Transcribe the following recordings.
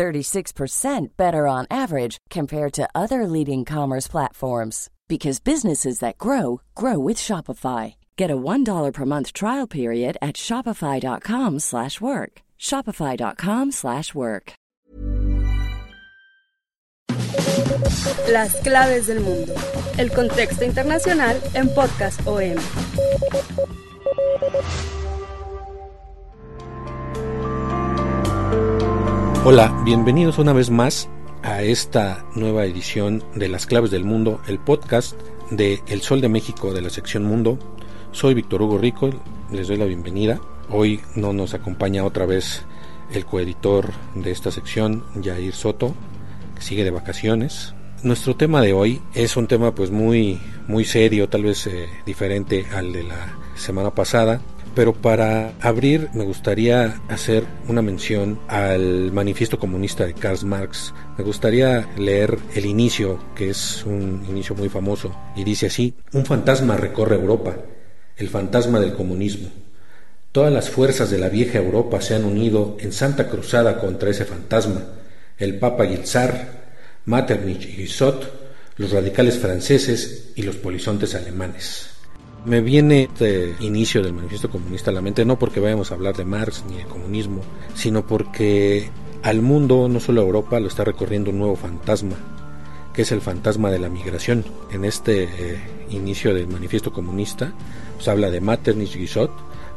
36% better on average compared to other leading commerce platforms because businesses that grow grow with Shopify. Get a $1 per month trial period at shopify.com/work. shopify.com/work. Las claves del mundo. El contexto internacional en Podcast OM. Hola, bienvenidos una vez más a esta nueva edición de Las Claves del Mundo, el podcast de El Sol de México de la sección Mundo. Soy Víctor Hugo Rico, les doy la bienvenida. Hoy no nos acompaña otra vez el coeditor de esta sección, Jair Soto, que sigue de vacaciones. Nuestro tema de hoy es un tema pues muy muy serio, tal vez eh, diferente al de la semana pasada, pero para abrir me gustaría hacer una mención al manifiesto comunista de Karl Marx. Me gustaría leer el inicio, que es un inicio muy famoso, y dice así, un fantasma recorre Europa, el fantasma del comunismo. Todas las fuerzas de la vieja Europa se han unido en santa cruzada contra ese fantasma. El Papa y el Metternich y Guissot, los radicales franceses y los polizontes alemanes. Me viene este inicio del manifiesto comunista a la mente no porque vayamos a hablar de Marx ni de comunismo, sino porque al mundo, no solo a Europa, lo está recorriendo un nuevo fantasma, que es el fantasma de la migración. En este eh, inicio del manifiesto comunista se habla de Metternich Guissot,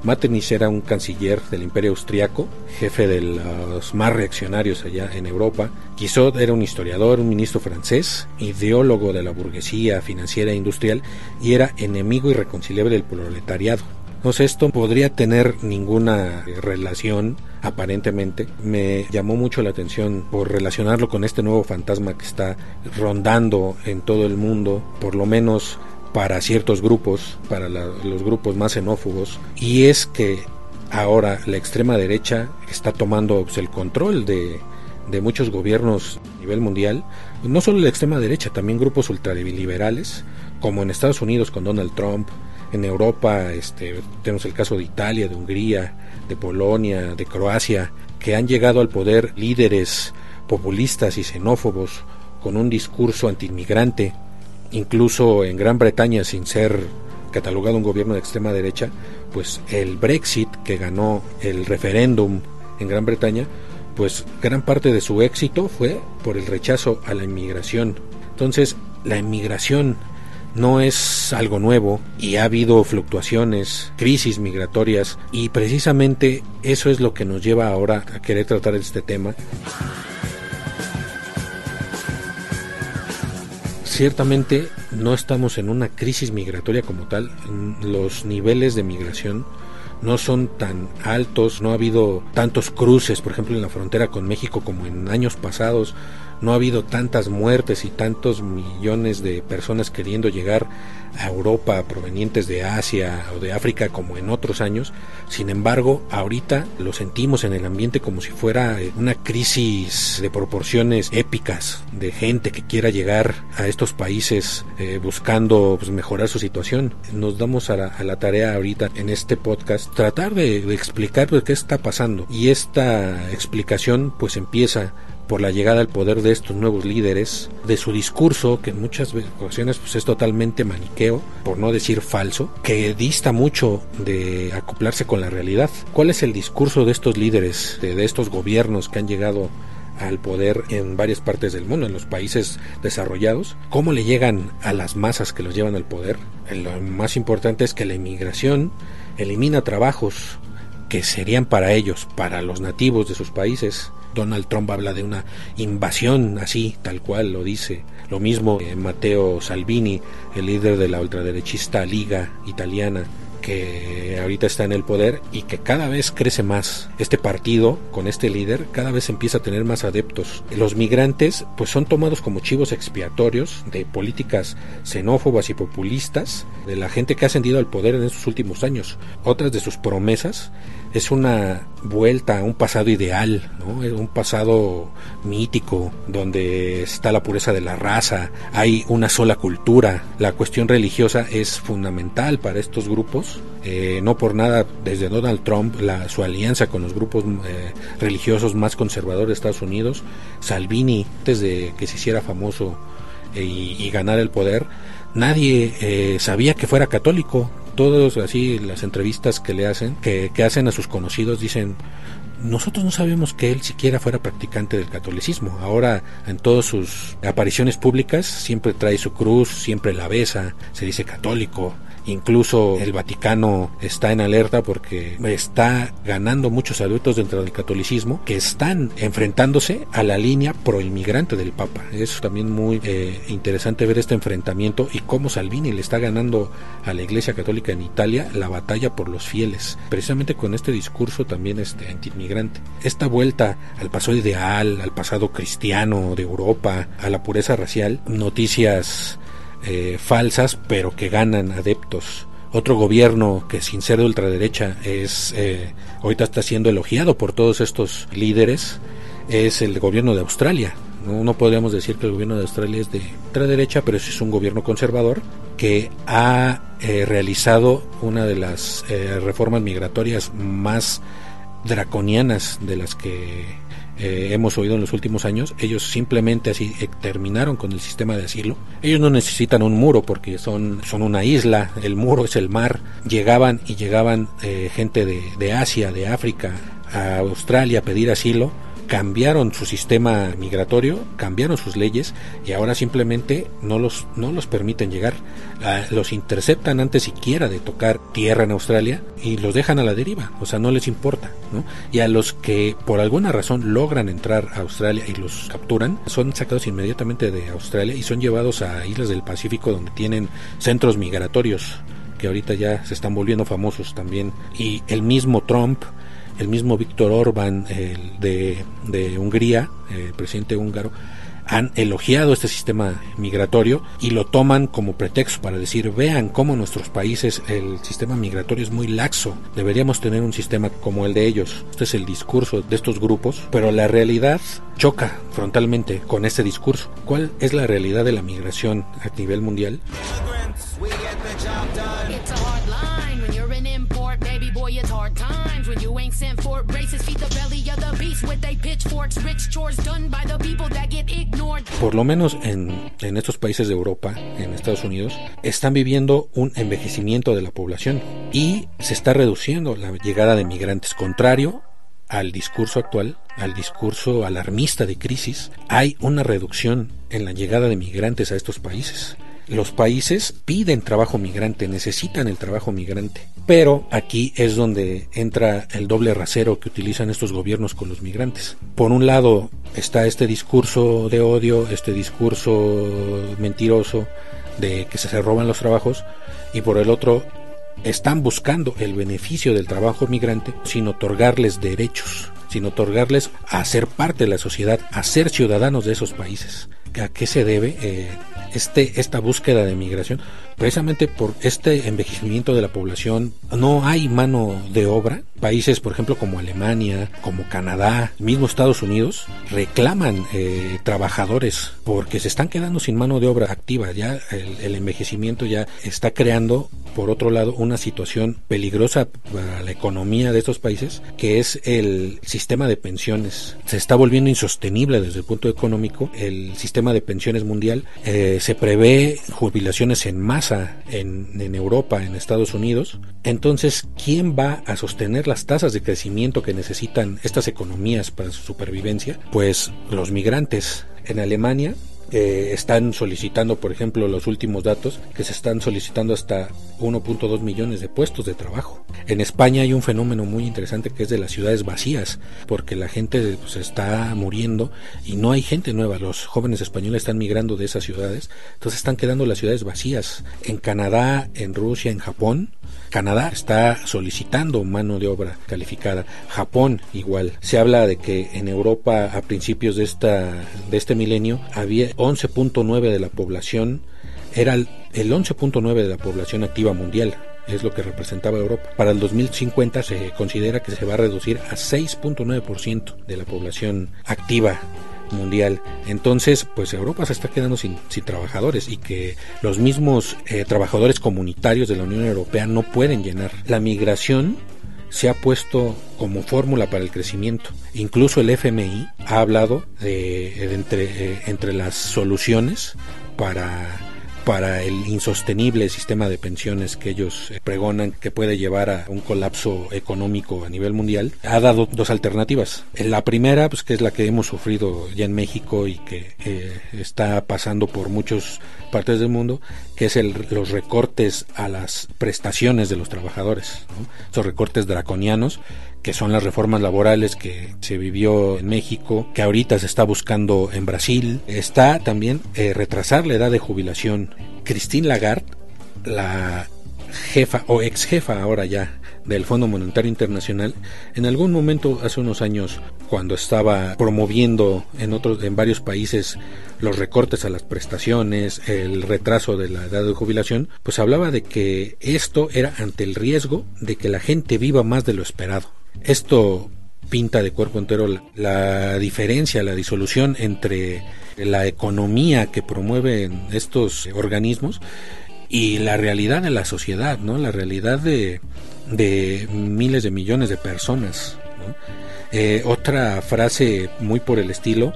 Metternich era un canciller del Imperio Austriaco, jefe de los más reaccionarios allá en Europa. Guizot era un historiador, un ministro francés, ideólogo de la burguesía financiera e industrial y era enemigo irreconciliable del proletariado. Sé, esto podría tener ninguna relación, aparentemente. Me llamó mucho la atención por relacionarlo con este nuevo fantasma que está rondando en todo el mundo, por lo menos para ciertos grupos, para los grupos más xenófobos, y es que ahora la extrema derecha está tomando pues, el control de, de muchos gobiernos a nivel mundial, no solo la extrema derecha, también grupos ultraliberales, como en Estados Unidos con Donald Trump, en Europa este, tenemos el caso de Italia, de Hungría, de Polonia, de Croacia, que han llegado al poder líderes populistas y xenófobos con un discurso antiinmigrante incluso en Gran Bretaña sin ser catalogado un gobierno de extrema derecha, pues el Brexit que ganó el referéndum en Gran Bretaña, pues gran parte de su éxito fue por el rechazo a la inmigración. Entonces, la inmigración no es algo nuevo y ha habido fluctuaciones, crisis migratorias y precisamente eso es lo que nos lleva ahora a querer tratar este tema. Ciertamente no estamos en una crisis migratoria como tal, los niveles de migración no son tan altos, no ha habido tantos cruces, por ejemplo, en la frontera con México como en años pasados, no ha habido tantas muertes y tantos millones de personas queriendo llegar a Europa provenientes de Asia o de África como en otros años. Sin embargo, ahorita lo sentimos en el ambiente como si fuera eh, una crisis de proporciones épicas de gente que quiera llegar a estos países eh, buscando pues, mejorar su situación. Nos damos a la, tarea ahorita en este podcast tratar de, explicar pues, qué está pasando y esta explicación pues empieza por la llegada al poder de estos nuevos líderes, de su discurso, que en muchas ocasiones pues, es totalmente maniqueo, por no decir falso, que dista mucho de acoplarse con la realidad. ¿Cuál es el discurso de estos líderes, de, estos gobiernos que han llegado al poder en varias partes del mundo, en los países desarrollados, cómo le llegan a las masas que los llevan al poder. Lo más importante es que la inmigración elimina trabajos que serían para ellos, para los nativos de sus países, Donald Trump habla de una invasión así, tal cual lo dice. Lo mismo Matteo Salvini, el líder de la ultraderechista Liga Italiana, que ahorita está en el poder y que cada vez crece más. Este partido, con este líder, cada vez empieza a tener más adeptos. Los migrantes, pues son tomados como chivos expiatorios de políticas xenófobas y populistas de la gente que ha ascendido al poder en estos últimos años. Otras de sus promesas es una vuelta a un pasado ideal, ¿no? un pasado mítico, donde está la pureza de la raza, hay una sola cultura, la cuestión religiosa es fundamental para estos grupos, eh, no por nada desde Donald Trump, la, su alianza con los grupos eh, religiosos más conservadores de Estados Unidos, Salvini, antes de que se hiciera famoso eh, y, ganar el poder, nadie sabía que fuera católico, todos así las entrevistas que le hacen, que, que hacen a sus conocidos, dicen, nosotros no sabemos que él siquiera fuera practicante del catolicismo. Ahora en todas sus apariciones públicas siempre trae su cruz, siempre la besa, se dice católico, Incluso el Vaticano está en alerta porque está ganando muchos adultos dentro del catolicismo que están enfrentándose a la línea proinmigrante del Papa. Es también muy eh, interesante ver este enfrentamiento y cómo Salvini le está ganando a la Iglesia Católica en Italia la batalla por los fieles, precisamente con este discurso también este antiinmigrante. Esta vuelta al pasado ideal, al pasado cristiano de Europa, a la pureza racial, noticias eh, falsas, pero que ganan adeptos. Otro gobierno que sin ser de ultraderecha es eh, ahorita está siendo elogiado por todos estos líderes es el gobierno de Australia. No, podríamos decir que el gobierno de Australia es de ultraderecha, pero es un gobierno conservador que ha eh, realizado una de las reformas migratorias más draconianas de las que eh, hemos oído en los últimos años, ellos simplemente así eh, terminaron con el sistema de asilo. Ellos no necesitan un muro porque son, son una isla, el muro es el mar. Llegaban y llegaban eh, gente de, de Asia, de África, a Australia a pedir asilo cambiaron su sistema migratorio, cambiaron sus leyes y ahora simplemente no los, no los permiten llegar. los interceptan antes siquiera de tocar tierra en Australia y los dejan a la deriva, o sea, no les importa. ¿no? Y a los que por alguna razón logran entrar a Australia y los capturan, son sacados inmediatamente de Australia y son llevados a islas del Pacífico donde tienen centros migratorios que ahorita ya se están volviendo famosos también. Y el mismo Trump el mismo Víctor Orbán de, de, Hungría, el presidente húngaro, han elogiado este sistema migratorio y lo toman como pretexto para decir, vean cómo nuestros países el sistema migratorio es muy laxo, deberíamos tener un sistema como el de ellos. Este es el discurso de estos grupos, pero la realidad choca frontalmente con este discurso. ¿Cuál es la realidad de la migración a nivel mundial? Por lo menos en, en estos países de Europa, en Estados Unidos, están viviendo un envejecimiento de la población y se está reduciendo la llegada de migrantes, contrario al discurso actual, al discurso alarmista de crisis, hay una reducción en la llegada de migrantes a estos países los países piden trabajo migrante, necesitan el trabajo migrante. Pero aquí es donde entra el doble rasero que utilizan estos gobiernos con los migrantes. Por un lado está este discurso de odio, este discurso mentiroso de que se roban los trabajos y por el otro están buscando el beneficio del trabajo migrante sin otorgarles derechos, sin otorgarles a ser parte de la sociedad, a ser ciudadanos de esos países. ¿A qué se debe? Eh, este, esta búsqueda de migración, precisamente por este envejecimiento de la población, no hay mano de obra. Países, por ejemplo, como Alemania, como Canadá, mismo Estados Unidos, reclaman eh, trabajadores porque se están quedando sin mano de obra activa. Ya el, envejecimiento ya está creando, por otro lado, una situación peligrosa para la economía de estos países, que es el sistema de pensiones. Se está volviendo insostenible desde el punto económico. El sistema de pensiones mundial eh, se prevé jubilaciones en en, en Europa, en Estados Unidos. Entonces, ¿quién va a sostener las tasas de crecimiento que necesitan estas economías para su supervivencia? Pues los migrantes. En Alemania están solicitando, por ejemplo, los últimos datos, que se están solicitando hasta 1.2 millones de puestos de trabajo. En España hay un fenómeno muy interesante que es de las ciudades vacías, porque la gente pues, está muriendo y no hay gente nueva. Los jóvenes españoles están migrando de esas ciudades, entonces están quedando las ciudades vacías. En Canadá, en Rusia, en Japón, Canadá está solicitando mano de obra calificada. Japón igual. Se habla de que en Europa a principios de esta de este milenio había 11.9 de la población era el 11.9 de la población activa mundial es lo que representaba Europa. Para el 2050 se considera que se va a reducir a 6.9% de la población activa mundial. Entonces, pues Europa se está quedando sin, trabajadores y que los mismos eh, trabajadores comunitarios de la Unión Europea no pueden llenar. La migración se ha puesto como fórmula para el crecimiento. Incluso el FMI ha hablado de, entre, eh, entre las soluciones para para el insostenible sistema de pensiones que ellos eh, pregonan que puede llevar a un colapso económico a nivel mundial, ha dado dos alternativas. La primera, pues que es la que hemos sufrido ya en México y que eh, está pasando por muchas partes del mundo, que es el, los recortes a las prestaciones de los trabajadores, esos recortes draconianos que son las reformas laborales que se vivió en México, que ahorita se está buscando en Brasil. Está también eh, retrasar la edad de jubilación. Christine Lagarde, la jefa o ex jefa ahora ya del Fondo Monetario Internacional, en algún momento hace unos años, cuando estaba promoviendo en otros, en varios países los recortes a las prestaciones, el retraso de la edad de jubilación, pues hablaba de que esto era ante el riesgo de que la gente viva más de lo esperado. Esto pinta de cuerpo entero la, diferencia, la disolución entre la economía que promueven estos organismos y la realidad de la sociedad, ¿no? La realidad de, miles de millones de personas. Eh, otra frase muy por el estilo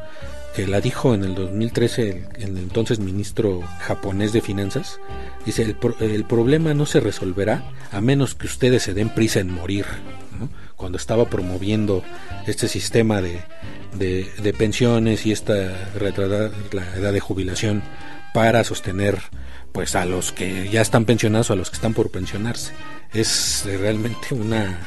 que la dijo en el 2013 el, entonces ministro japonés de finanzas, dice, el problema no se resolverá a menos que ustedes se den prisa en morir cuando estaba promoviendo este sistema de, de, pensiones y esta la edad de jubilación para sostener pues a los que ya están pensionados o a los que están por pensionarse. Es realmente una,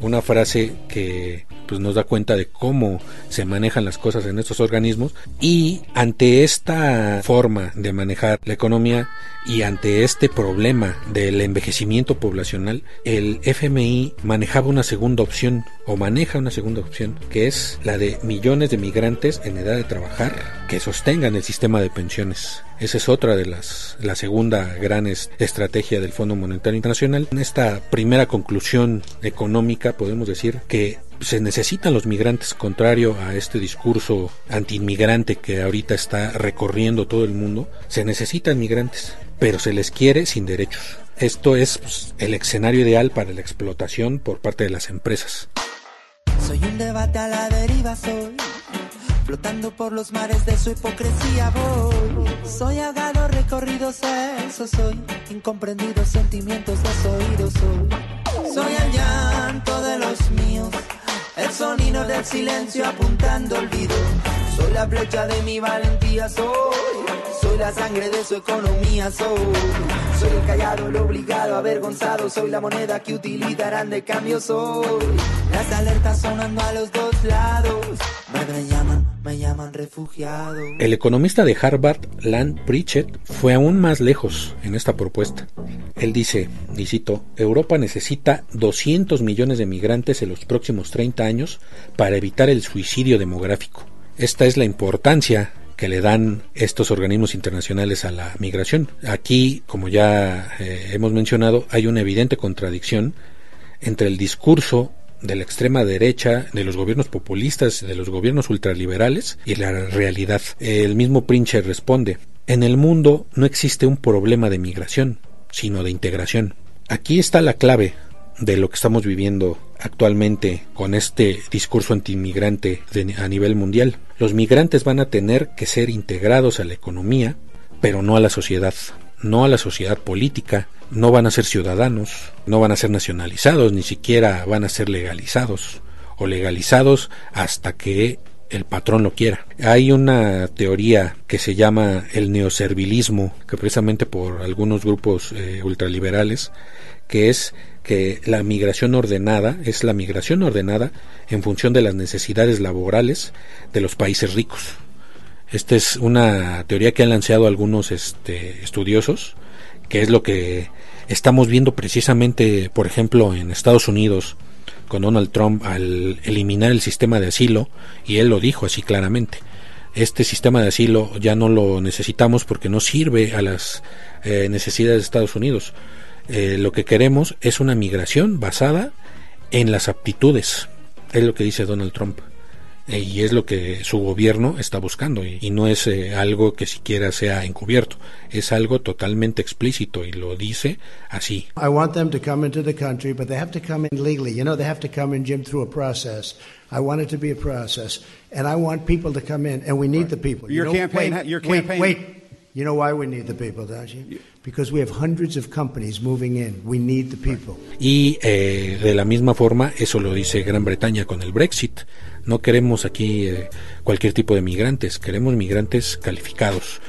una frase que pues nos da cuenta de cómo se manejan las cosas en estos organismos y ante esta forma de manejar la economía y ante este problema del envejecimiento poblacional, el FMI manejaba una segunda opción o maneja una segunda opción, que es la de millones de migrantes en edad de trabajar que sostengan el sistema de pensiones. Esa es otra de las, la segunda gran estrategia del Fondo Monetario Internacional. En esta primera conclusión económica podemos decir que se necesitan los migrantes, contrario a este discurso antiinmigrante que ahorita está recorriendo todo el mundo, se necesitan migrantes, pero se les quiere sin derechos. Esto es pues, el escenario ideal para la explotación por parte de las empresas. Soy un debate a la deriva, soy flotando por los mares de su hipocresía voy. Soy agado, recorrido, eso soy, incomprendidos sentimientos desoídos soy. Soy el llanto de los míos el sonido del silencio apuntando olvido. Soy la flecha de mi valentía, soy. Soy la sangre de su economía, soy. Soy el callado, el obligado, avergonzado. Soy la moneda que utilizarán de cambio, soy. Las alertas sonando a los dos lados. Me llaman, me llaman refugiado. El economista de Harvard, Land Pritchett, fue aún más lejos en esta propuesta. Él dice, y cito, Europa necesita 200 millones de migrantes en los próximos 30 años para evitar el suicidio demográfico. Esta es la importancia que le dan estos organismos internacionales a la migración. Aquí, como ya eh, hemos mencionado, hay una evidente contradicción entre el discurso de la extrema derecha, de los gobiernos populistas, de los gobiernos ultraliberales y la realidad. El mismo Prince responde, en el mundo no existe un problema de migración, sino de integración. Aquí está la clave de lo que estamos viviendo actualmente con este discurso antiinmigrante a nivel mundial. Los migrantes van a tener que ser integrados a la economía, pero no a la sociedad, no a la sociedad política, no van a ser ciudadanos, no van a ser nacionalizados, ni siquiera van a ser legalizados o legalizados hasta que el patrón lo quiera. Hay una teoría que se llama el neoservilismo, que precisamente por algunos grupos eh, ultraliberales, que es que la migración ordenada es la migración ordenada en función de las necesidades laborales de los países ricos. Esta es una teoría que han lanzado algunos este, estudiosos, que es lo que estamos viendo precisamente, por ejemplo, en Estados Unidos, con Donald Trump al eliminar el sistema de asilo, y él lo dijo así claramente. Este sistema de asilo ya no lo necesitamos porque no sirve a las eh, necesidades de Estados Unidos. Eh, lo que queremos es una migración basada en las aptitudes, es lo que dice Donald Trump. Eh, y es lo que su gobierno está buscando y, no es eh, algo que siquiera sea encubierto, es algo totalmente explícito y lo dice así. I want them to come into the country, but they have to come in legally. You know, they have to come in, Jim, through a process. I want it to be a process, and I want people to come in, and we need the people. Your you know, campaign, wait, your campaign. Wait, wait. You know why we need the people, don't you? Because we have hundreds of companies moving in. We need the people. Y eh, de la misma forma, eso lo dice Gran Bretaña con el Brexit. No queremos aquí eh, cualquier tipo de migrantes, queremos migrantes calificados,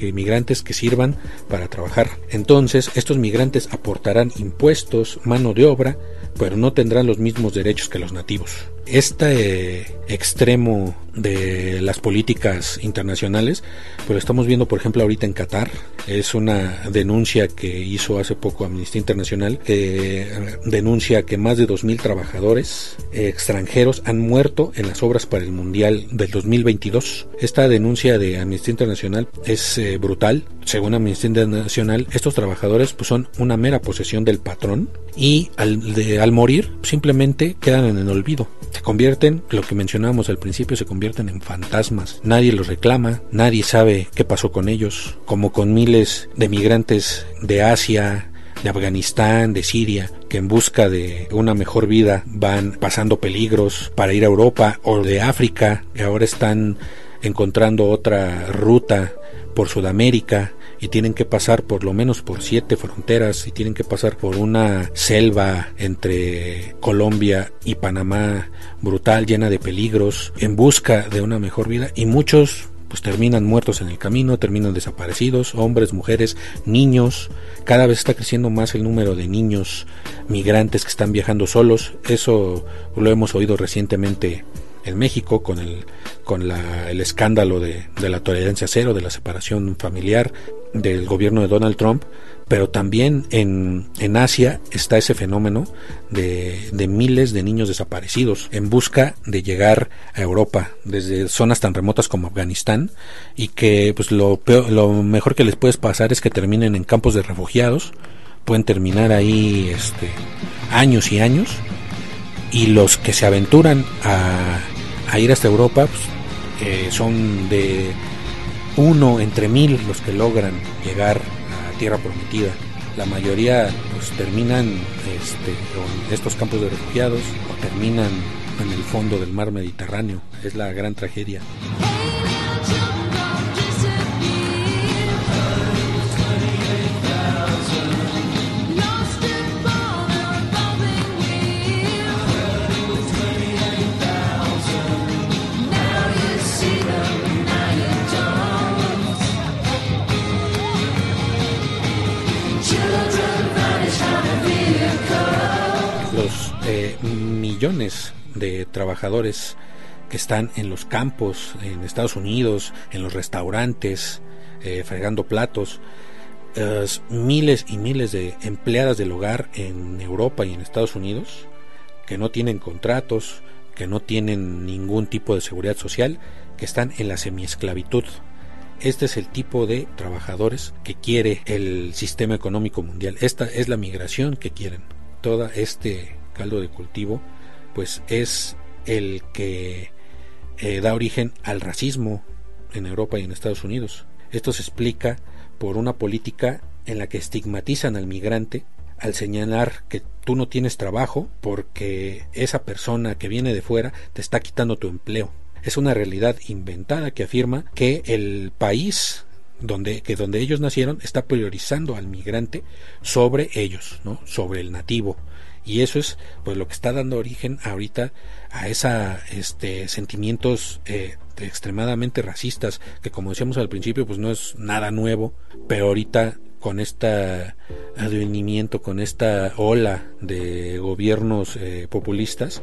migrantes que sirvan para trabajar. Entonces, estos migrantes aportarán impuestos, mano de obra, pero no tendrán los mismos derechos que los nativos. Este extremo de las políticas internacionales, pues lo estamos viendo por ejemplo ahorita en Qatar, es una denuncia que hizo hace poco Amnistía Internacional, que eh, denuncia que más de 2.000 trabajadores extranjeros han muerto en las obras para el Mundial del 2022. Esta denuncia de Amnistía Internacional es eh, brutal. Según Amnistía Internacional, estos trabajadores pues, son una mera posesión del patrón y al, al morir simplemente quedan en el olvido. Se convierten, lo que mencionábamos al principio, se convierten en fantasmas. Nadie los reclama, nadie sabe qué pasó con ellos, como con miles de migrantes de Asia, de Afganistán, de Siria, que en busca de una mejor vida van pasando peligros para ir a Europa o de África, que ahora están encontrando otra ruta por Sudamérica y tienen que pasar por lo menos por siete fronteras y tienen que pasar por una selva entre Colombia y Panamá brutal, llena de peligros, en busca de una mejor vida y muchos pues terminan muertos en el camino, terminan desaparecidos, hombres, mujeres, niños. Cada vez está creciendo más el número de niños migrantes que están viajando solos. Eso lo hemos oído recientemente en México con el, con la, el escándalo de, de la tolerancia cero, de la separación familiar del gobierno de Donald Trump, pero también en, en Asia está ese fenómeno de, de, miles de niños desaparecidos en busca de llegar a Europa desde zonas tan remotas como Afganistán y que pues lo, lo mejor que les puede pasar es que terminen en campos de refugiados, pueden terminar ahí este, años y años y los que se aventuran a, a ir hasta Europa pues, eh, son de uno entre mil los que logran llegar tierra prometida. La mayoría pues terminan este, en estos campos de refugiados o terminan en el fondo del mar Mediterráneo. Es la gran tragedia. Millones de trabajadores que están en los campos, en Estados Unidos, en los restaurantes, eh, fregando platos, miles y miles de empleadas del hogar en Europa y en Estados Unidos que no tienen contratos, que no tienen ningún tipo de seguridad social, que están en la semiesclavitud. Este es el tipo de trabajadores que quiere el sistema económico mundial. Esta es la migración que quieren. Todo este caldo de cultivo pues es el que eh, da origen al racismo en Europa y en Estados Unidos. Esto se explica por una política en la que estigmatizan al migrante al señalar que tú no tienes trabajo porque esa persona que viene de fuera te está quitando tu empleo. Es una realidad inventada que afirma que el país donde, que donde ellos nacieron está priorizando al migrante sobre ellos, ¿no? sobre el nativo y eso es pues lo que está dando origen ahorita a esa este sentimientos eh, extremadamente racistas que como decíamos al principio pues no es nada nuevo pero ahorita con este advenimiento con esta ola de gobiernos eh, populistas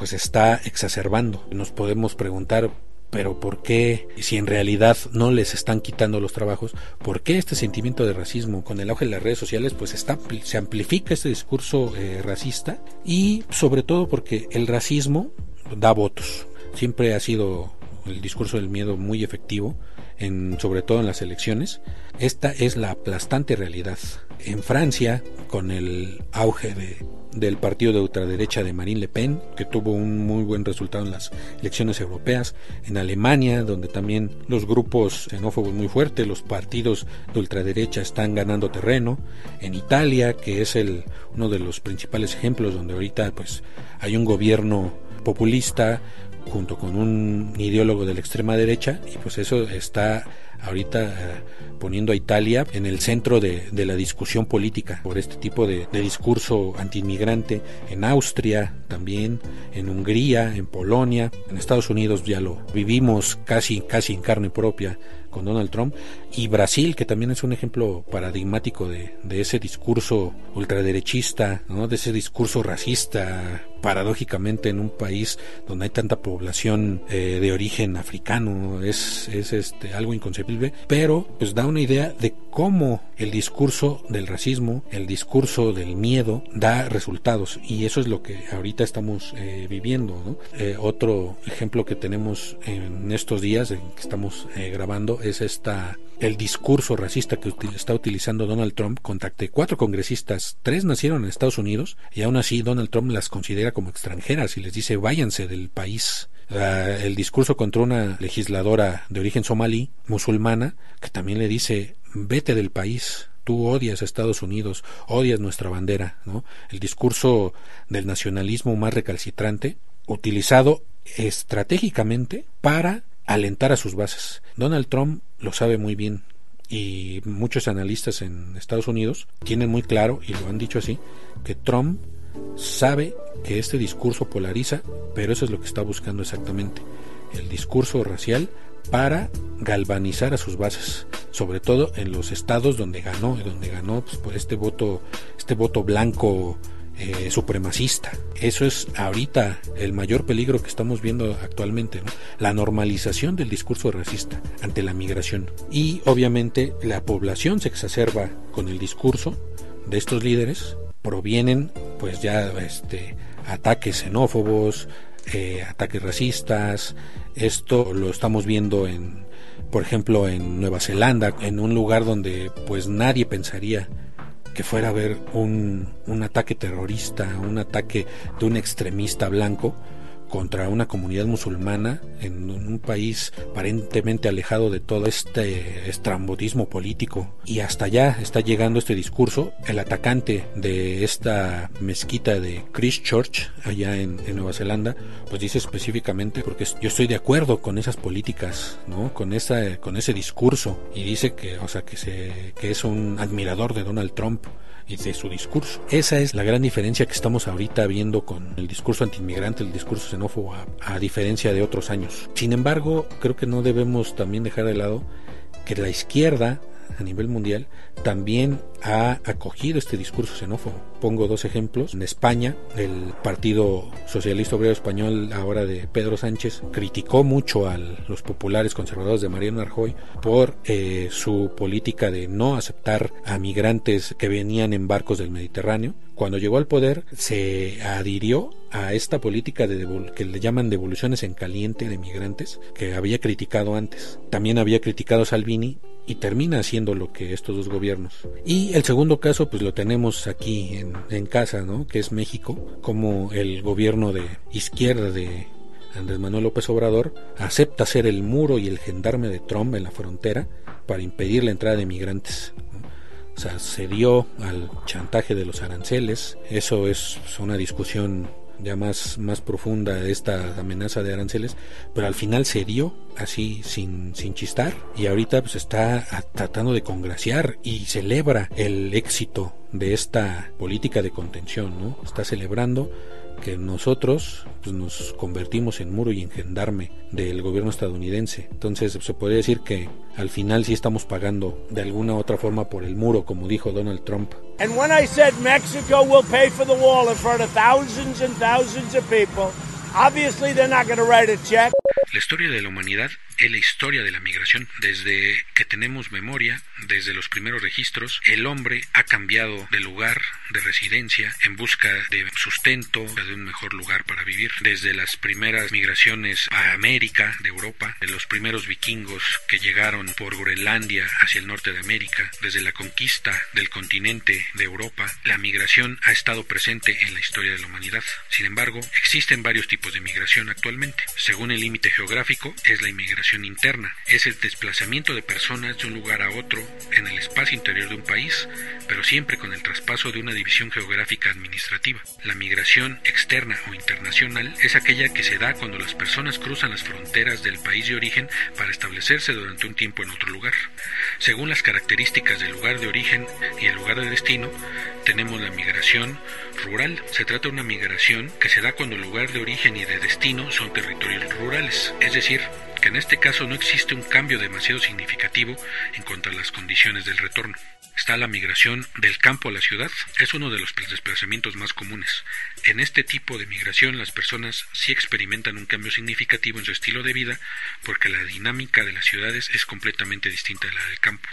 pues está exacerbando. Nos podemos preguntar pero ¿por qué, si en realidad no les están quitando los trabajos, por qué este sentimiento de racismo con el auge de las redes sociales, pues está, se amplifica este discurso eh, racista y sobre todo porque el racismo da votos. Siempre ha sido el discurso del miedo muy efectivo, en, sobre todo en las elecciones. Esta es la aplastante realidad. En Francia, con el auge de del partido de ultraderecha de Marine Le Pen, que tuvo un muy buen resultado en las elecciones europeas, en Alemania, donde también los grupos xenófobos muy fuertes, los partidos de ultraderecha están ganando terreno, en Italia, que es el uno de los principales ejemplos donde ahorita pues hay un gobierno populista junto con un ideólogo de la extrema derecha y pues eso está ahorita eh, poniendo a Italia en el centro de, la discusión política por este tipo de, de discurso antiinmigrante en Austria también, en Hungría, en Polonia, en Estados Unidos ya lo vivimos casi, casi en carne propia con Donald Trump. Y Brasil que también es un ejemplo paradigmático de, de ese discurso ultraderechista, ¿no? de ese discurso racista paradójicamente en un país donde hay tanta población eh, de origen africano. Es, es este algo inconcebible pero pues da una idea de cómo el discurso del racismo el discurso del miedo da resultados y eso es lo que ahorita estamos eh, viviendo eh, otro ejemplo que tenemos en estos días en que estamos grabando es esta el discurso racista que está utilizando Donald Trump contra cuatro congresistas, tres nacieron en Estados Unidos y aún así Donald Trump las considera como extranjeras y les dice váyanse del país. El discurso contra una legisladora de origen somalí, musulmana, que también le dice vete del país, tú odias a Estados Unidos, odias nuestra bandera, ¿no? El discurso del nacionalismo más recalcitrante, utilizado estratégicamente para alentar a sus bases. Donald Trump lo sabe muy bien y muchos analistas en Estados Unidos tienen muy claro, y lo han dicho así, que Trump sabe que este discurso polariza, pero eso es lo que está buscando exactamente, el discurso racial para galvanizar a sus bases, sobre todo en los estados donde ganó, donde ganó pues, por este voto, este voto blanco eh, supremacista. Eso es ahorita el mayor peligro que estamos viendo actualmente, la normalización del discurso racista ante la migración. Y obviamente la población se exacerba con el discurso de estos líderes, provienen pues ya este, ataques xenófobos, eh, ataques racistas, esto lo estamos viendo en, por ejemplo, en Nueva Zelanda, en un lugar donde pues nadie pensaría que fuera a haber un, un ataque terrorista, un ataque de un extremista blanco contra una comunidad musulmana en un país aparentemente alejado de todo este estrambodismo político. Y hasta allá está llegando este discurso. El atacante de esta mezquita de Christchurch, allá en, Nueva Zelanda, pues dice específicamente, porque yo estoy de acuerdo con esas políticas, ¿no? Con, esa, con ese discurso. Y dice que, o sea, que, se, que es un admirador de Donald Trump de su discurso. Esa es la gran diferencia que estamos ahorita viendo con el discurso antiinmigrante, el discurso xenófobo, a, a diferencia de otros años. Sin embargo, creo que no debemos también dejar de lado que la izquierda a nivel mundial también ha acogido este discurso xenófobo. Pongo dos ejemplos. En España, el Partido Socialista Obrero Español, ahora de Pedro Sánchez, criticó mucho a los populares conservadores de Mariano Rajoy por eh, su política de no aceptar a migrantes que venían en barcos del Mediterráneo. Cuando llegó al poder, se adhirió a esta política de que le llaman devoluciones en caliente de migrantes que había criticado antes. También había criticado Salvini y termina haciendo lo que estos dos gobiernos. Y el segundo caso, pues lo tenemos aquí en, en casa, ¿no? Que es México, como el gobierno de izquierda de Andrés Manuel López Obrador acepta ser el muro y el gendarme de Trump en la frontera para impedir la entrada de migrantes. O sea, cedió al chantaje de los aranceles. Eso es una discusión ya más, más profunda esta amenaza de aranceles, pero al final se dio así sin, sin chistar y ahorita pues está tratando de congraciar y celebra el éxito de esta política de contención, ¿no? Está celebrando que nosotros pues, nos convertimos en muro y en gendarme del gobierno estadounidense. Entonces se puede decir que al final sí estamos pagando de alguna otra forma por el muro, como dijo Donald Trump. And when I said Mexico will pay for the wall in front of thousands and thousands of people, obviously they're not going to write a check. La historia de la humanidad es la historia de la migración. Desde que tenemos memoria, desde los primeros registros, el hombre ha cambiado de lugar, de residencia, en busca de sustento, de un mejor lugar para vivir. Desde las primeras migraciones a América, de Europa, de los primeros vikingos que llegaron por Groenlandia hacia el norte de América, desde la conquista del continente de Europa, la migración ha estado presente en la historia de la humanidad. Sin embargo, existen varios tipos de migración actualmente. Según el límite geográfico, es la inmigración interna. Es el desplazamiento de personas de un lugar a otro en el espacio interior de un país, pero siempre con el traspaso de una división geográfica administrativa. La migración externa o internacional es aquella que se da cuando las personas cruzan las fronteras del país de origen para establecerse durante un tiempo en otro lugar. Según las características del lugar de origen y el lugar de destino, tenemos la migración rural. Se trata de una migración que se da cuando el lugar de origen y de destino son territorios rurales, es decir, que en este caso no existe un cambio demasiado significativo en cuanto a las condiciones del retorno. Está la migración del campo a la ciudad, es uno de los desplazamientos más comunes. En este tipo de migración las personas sí experimentan un cambio significativo en su estilo de vida porque la dinámica de las ciudades es completamente distinta a la del campo.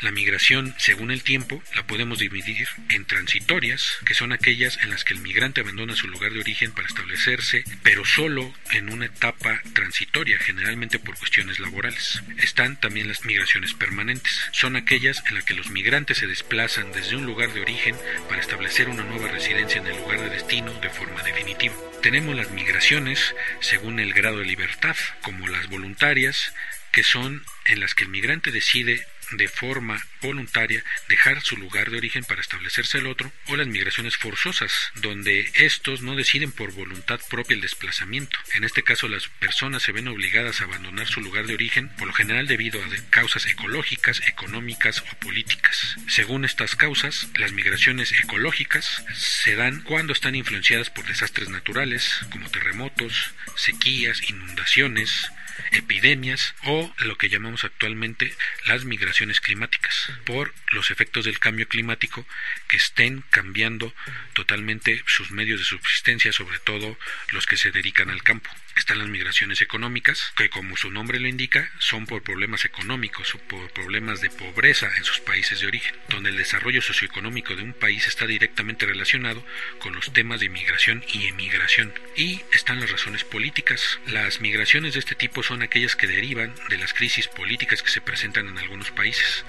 La migración, según el tiempo, la podemos dividir en transitorias, que son aquellas en las que el migrante abandona su lugar de origen para establecerse, pero solo en una etapa transitoria, generalmente por cuestiones laborales. Están también las migraciones permanentes. Son aquellas en las que los migrantes se desplazan desde un lugar de origen para establecer una nueva residencia en el lugar de destino de forma definitiva. Tenemos las migraciones según el grado de libertad, como las voluntarias, que son en las que el migrante decide de forma voluntaria dejar su lugar de origen para establecerse el otro, o las migraciones forzosas, donde estos no deciden por voluntad propia el desplazamiento. En este caso, las personas se ven obligadas a abandonar su lugar de origen, por lo general debido a causas ecológicas, económicas o políticas. Según estas causas, las migraciones ecológicas se dan cuando están influenciadas por desastres naturales, como terremotos, sequías, inundaciones, epidemias o lo que llamamos actualmente las migraciones climáticas por los efectos del cambio climático que estén cambiando totalmente sus medios de subsistencia, sobre todo los que se dedican al campo. Están las migraciones económicas, que como su nombre lo indica, son por problemas económicos o por problemas de pobreza en sus países de origen, donde el desarrollo socioeconómico de un país está directamente relacionado con los temas de inmigración y emigración. Y están las razones políticas. Las migraciones de este tipo son aquellas que derivan de las crisis políticas que se presentan en algunos países.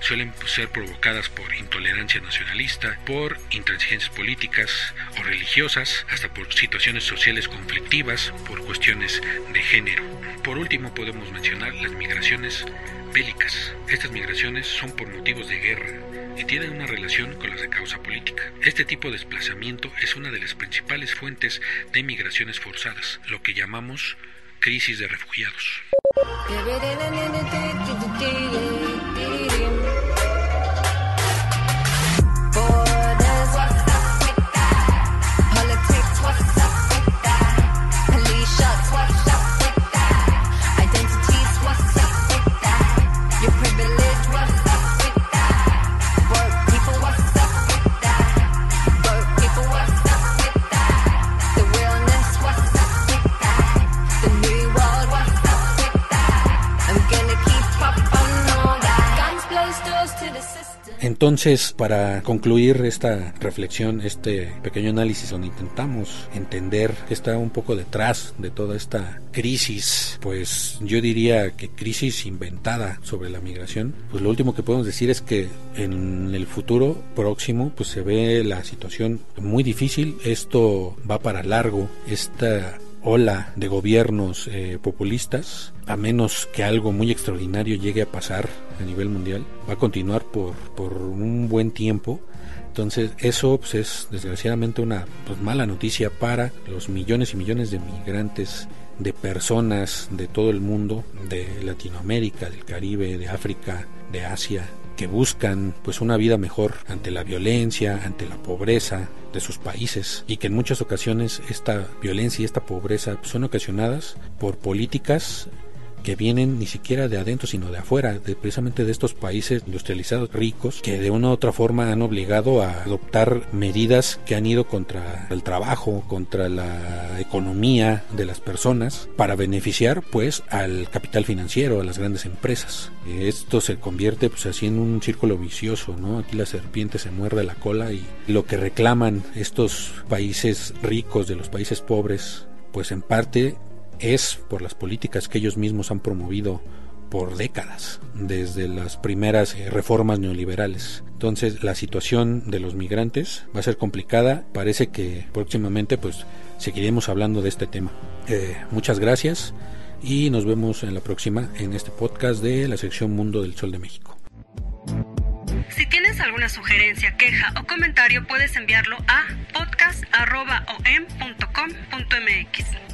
Suelen ser provocadas por intolerancia nacionalista, por intransigencias políticas o religiosas, hasta por situaciones sociales conflictivas, por cuestiones de género. Por último podemos mencionar las migraciones bélicas. Estas migraciones son por motivos de guerra y tienen una relación con las de causa política. Este tipo de desplazamiento es una de las principales fuentes de migraciones forzadas, lo que llamamos crisis de refugiados. Entonces, para concluir esta reflexión, este pequeño análisis donde intentamos entender qué está un poco detrás de toda esta crisis, pues yo diría que crisis inventada sobre la migración, pues lo último que podemos decir es que en el futuro próximo pues se ve la situación muy difícil, esto va para largo, esta ola de gobiernos eh, populistas, a menos que algo muy extraordinario llegue a pasar a nivel mundial, va a continuar por, por un buen tiempo. Entonces eso pues, es desgraciadamente una pues, mala noticia para los millones y millones de migrantes, de personas de todo el mundo, de Latinoamérica, del Caribe, de África, de Asia, que buscan pues una vida mejor ante la violencia, ante la pobreza de sus países y que en muchas ocasiones esta violencia y esta pobreza son ocasionadas por políticas que vienen ni siquiera de adentro, sino de afuera, de, precisamente de estos países industrializados ricos, que de una u otra forma han obligado a adoptar medidas que han ido contra el trabajo, contra la economía de las personas, para beneficiar pues al capital financiero, a las grandes empresas. Esto se convierte pues así en un círculo vicioso, ¿no? Aquí la serpiente se muerde la cola y lo que reclaman estos países ricos de los países pobres, pues en parte es por las políticas que ellos mismos han promovido por décadas, desde las primeras eh, reformas neoliberales. Entonces la situación de los migrantes va a ser complicada. Parece que próximamente pues seguiremos hablando de este tema. Eh, muchas gracias y nos vemos en la próxima en este podcast de la sección Mundo del Sol de México. Si tienes alguna sugerencia, queja o comentario puedes enviarlo a podcast.om.com.mx.